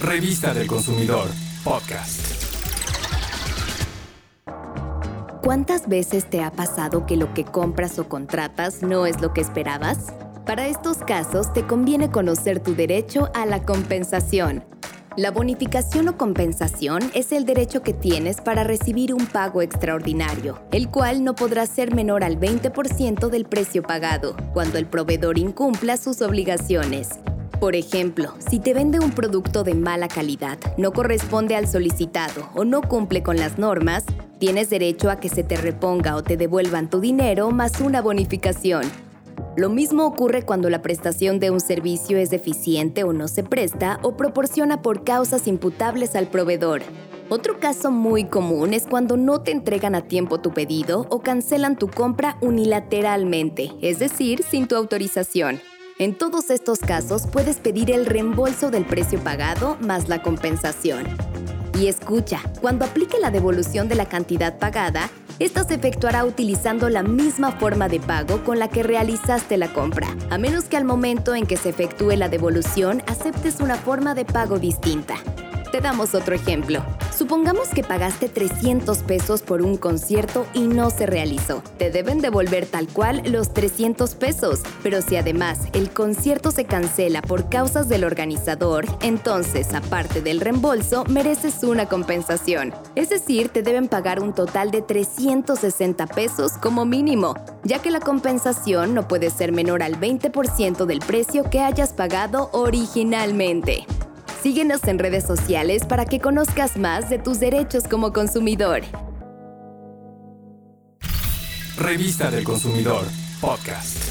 Revista del Consumidor, podcast. ¿Cuántas veces te ha pasado que lo que compras o contratas no es lo que esperabas? Para estos casos te conviene conocer tu derecho a la compensación. La bonificación o compensación es el derecho que tienes para recibir un pago extraordinario, el cual no podrá ser menor al 20% del precio pagado, cuando el proveedor incumpla sus obligaciones. Por ejemplo, si te vende un producto de mala calidad, no corresponde al solicitado o no cumple con las normas, tienes derecho a que se te reponga o te devuelvan tu dinero más una bonificación. Lo mismo ocurre cuando la prestación de un servicio es deficiente o no se presta o proporciona por causas imputables al proveedor. Otro caso muy común es cuando no te entregan a tiempo tu pedido o cancelan tu compra unilateralmente, es decir, sin tu autorización. En todos estos casos puedes pedir el reembolso del precio pagado más la compensación. Y escucha, cuando aplique la devolución de la cantidad pagada, esta se efectuará utilizando la misma forma de pago con la que realizaste la compra, a menos que al momento en que se efectúe la devolución aceptes una forma de pago distinta. Te damos otro ejemplo. Supongamos que pagaste 300 pesos por un concierto y no se realizó. Te deben devolver tal cual los 300 pesos, pero si además el concierto se cancela por causas del organizador, entonces, aparte del reembolso, mereces una compensación. Es decir, te deben pagar un total de 360 pesos como mínimo, ya que la compensación no puede ser menor al 20% del precio que hayas pagado originalmente. Síguenos en redes sociales para que conozcas más de tus derechos como consumidor. Revista del Consumidor, podcast.